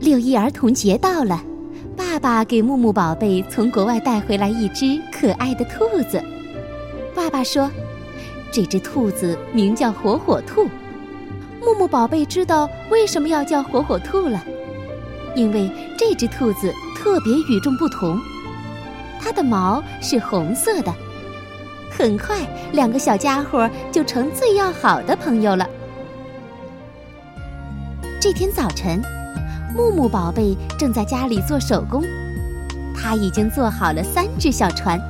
六一儿童节到了，爸爸给木木宝贝从国外带回来一只可爱的兔子。爸爸说，这只兔子名叫火火兔。木木宝贝知道为什么要叫火火兔了，因为这只兔子特别与众不同，它的毛是红色的。很快，两个小家伙就成最要好的朋友了。这天早晨，木木宝贝正在家里做手工，他已经做好了三只小船，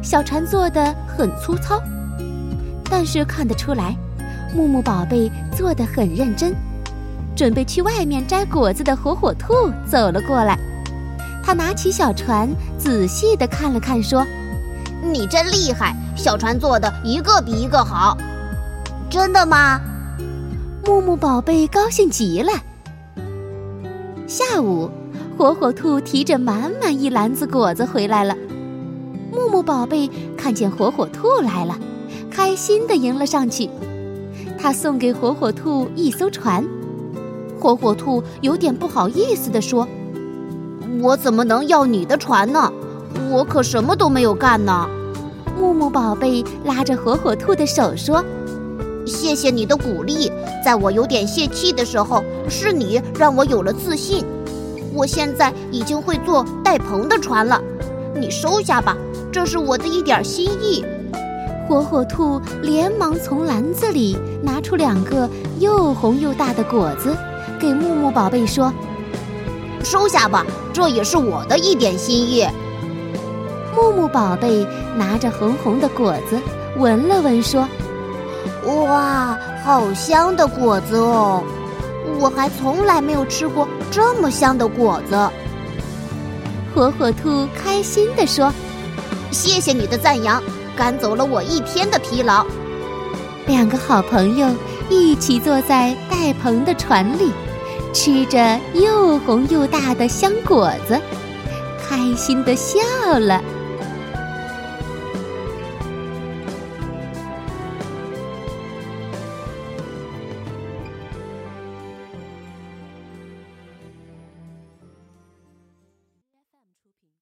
小船做的很粗糙，但是看得出来，木木宝贝做的很认真。准备去外面摘果子的火火兔走了过来，他拿起小船，仔细的看了看，说。你真厉害，小船做的一个比一个好，真的吗？木木宝贝高兴极了。下午，火火兔提着满满一篮子果子回来了。木木宝贝看见火火兔来了，开心的迎了上去。他送给火火兔一艘船。火火兔有点不好意思的说：“我怎么能要你的船呢？”我可什么都没有干呢，木木宝贝拉着火火兔的手说：“谢谢你的鼓励，在我有点泄气的时候，是你让我有了自信。我现在已经会做带篷的船了，你收下吧，这是我的一点心意。”火火兔连忙从篮子里拿出两个又红又大的果子，给木木宝贝说：“收下吧，这也是我的一点心意。”木木宝贝拿着红红的果子，闻了闻，说：“哇，好香的果子哦！我还从来没有吃过这么香的果子。”火火兔开心地说：“谢谢你的赞扬，赶走了我一天的疲劳。”两个好朋友一起坐在带棚的船里，吃着又红又大的香果子，开心地笑了。